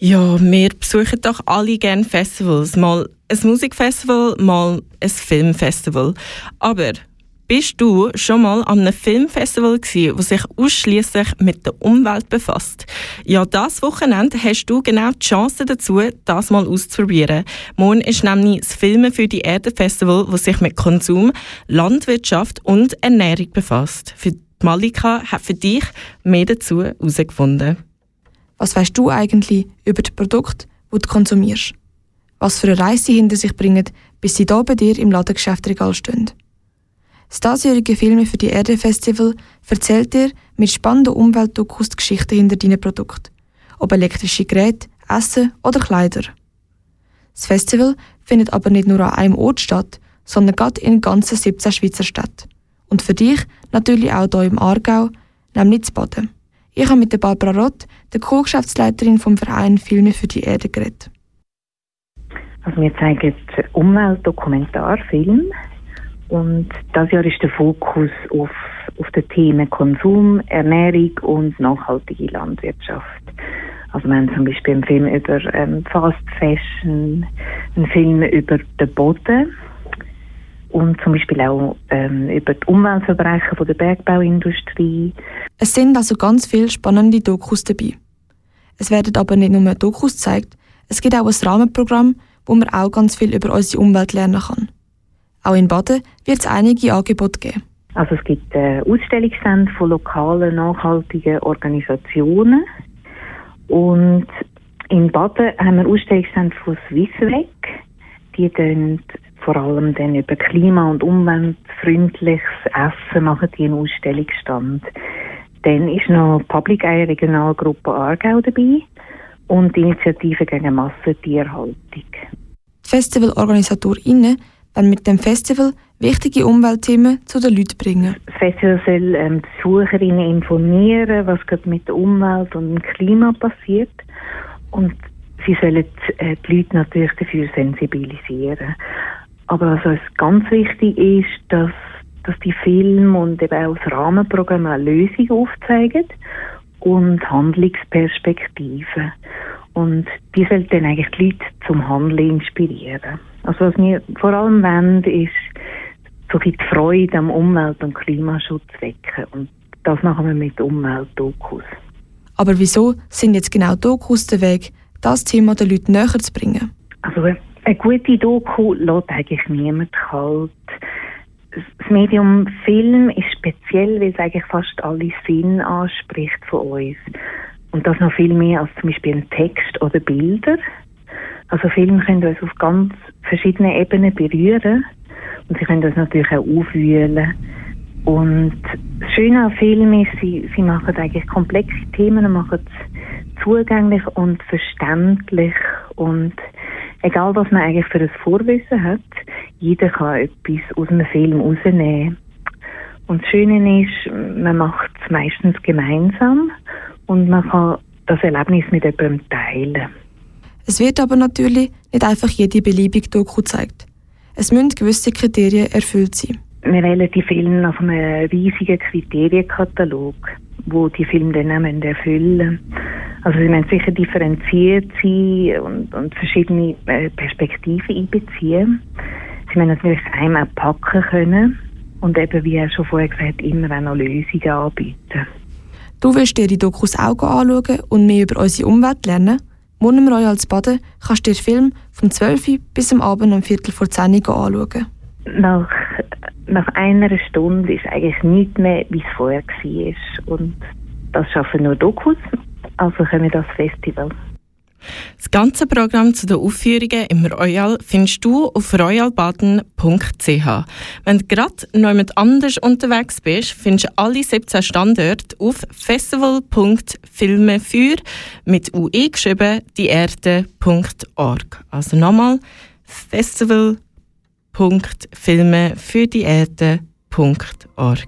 Ja, wir besuchen doch alle gerne Festivals. Mal ein Musikfestival, mal ein Filmfestival. Aber bist du schon mal an einem Filmfestival gewesen, das sich ausschließlich mit der Umwelt befasst? Ja, das Wochenende hast du genau die Chance dazu, das mal auszuprobieren. Morgen ist nämlich das Filmen für die Erde Festival, das sich mit Konsum, Landwirtschaft und Ernährung befasst. Für Malika hat für dich mehr dazu herausgefunden. Was weißt du eigentlich über die Produkte, die du konsumierst? Was für eine Reise sie hinter sich bringen, bis sie hier bei dir im Ladengeschäftregal stehen? Das diesjährige Filme für die Erde Festival erzählt dir mit spannenden Umweltdokus die Geschichte hinter deinen Produkten. Ob elektrische Geräte, Essen oder Kleider. Das Festival findet aber nicht nur an einem Ort statt, sondern gerade in ganzen 17 Schweizer Städten. Und für dich natürlich auch hier im Aargau, nämlich zu Baden. Ich habe mit Barbara Rott, der Co-Geschäftsleiterin vom Verein Filme für die Erde, geredet. Also wir zeigen Umweltdokumentarfilm und das Jahr ist der Fokus auf, auf den Themen Konsum, Ernährung und nachhaltige Landwirtschaft. Also wir haben zum Beispiel einen Film über ähm, Fast Fashion, einen Film über den Boden und zum Beispiel auch ähm, über die Umweltverbrechen von der Bergbauindustrie. Es sind also ganz viele spannende Dokus dabei. Es werden aber nicht nur Dokus gezeigt, es gibt auch ein Rahmenprogramm, wo man auch ganz viel über unsere Umwelt lernen kann. Auch in Baden wird es einige Angebote geben. Also es gibt äh, Ausstellungsstände von lokalen, nachhaltigen Organisationen und in Baden haben wir Ausstellungsstände von Swissweg. Die vor allem dann über klima- und umweltfreundliches Essen machen die einen Ausstellungsstand. Dann ist noch Public Eye Regionalgruppe Aargau dabei und die Initiative gegen Massentierhaltung. Die Festivalorganisatorinnen wollen mit dem Festival wichtige Umweltthemen zu den Leuten bringen. Das Festival soll ähm, die Besucherinnen informieren, was gerade mit der Umwelt und dem Klima passiert. Und sie sollen äh, die Leute natürlich dafür sensibilisieren. Aber was uns ganz wichtig ist, dass, dass die Filme und eben auch das Rahmenprogramm eine Lösung aufzeigen und Handlungsperspektiven. Und die sollten dann eigentlich die Leute zum Handeln inspirieren. Also was wir vor allem wollen, ist so viel Freude am Umwelt- und Klimaschutz wecken. Und das machen wir mit Umweltdokus. Aber wieso sind jetzt genau Dokus der Weg, das Thema den Leuten näher zu bringen? Also eine gute Doku lässt eigentlich niemand kalt. Das Medium Film ist speziell, weil es eigentlich fast alle Sinn anspricht von uns. Und das noch viel mehr als zum Beispiel ein Text oder Bilder. Also Filme können uns auf ganz verschiedenen Ebenen berühren und sie können uns natürlich auch aufwühlen. Und das Schöne an Filmen ist, sie, sie machen eigentlich komplexe Themen, machen es zugänglich und verständlich und egal was man eigentlich für ein Vorwissen hat, jeder kann etwas aus einem Film rausnehmen. Und das Schöne ist, man macht es meistens gemeinsam und man kann das Erlebnis mit jemandem teilen. Es wird aber natürlich nicht einfach jede beliebige Doku gezeigt. Es müssen gewisse Kriterien erfüllt sein. Wir wählen die Filme nach einem riesigen Kriterienkatalog, wo die Filme dann auch erfüllen müssen. Also sie müssen sicher differenziert sein und, und verschiedene äh, Perspektiven einbeziehen. Sie müssen natürlich einem auch packen können und eben, wie er schon vorher gesagt immer auch noch Lösungen anbieten. Du willst dir die Dokus auch anschauen und mehr über unsere Umwelt lernen? Morgen im Royal Baden kannst du dir den Film vom 12 bis am Abend um Viertel vor 10 Uhr anschauen. Nach, nach einer Stunde ist eigentlich nichts mehr, wie es vorher war. Und das schaffen nur Dokus also kommen das Festival. Das ganze Programm zu den Aufführungen im Royal findest du auf royalbaden.ch. Wenn du gerade noch jemand anders unterwegs bist, findest du alle 17 Standorte auf festival.filmefür mit UE geschrieben, dieerde.org. Also nochmal festival.filmefürdierde.org.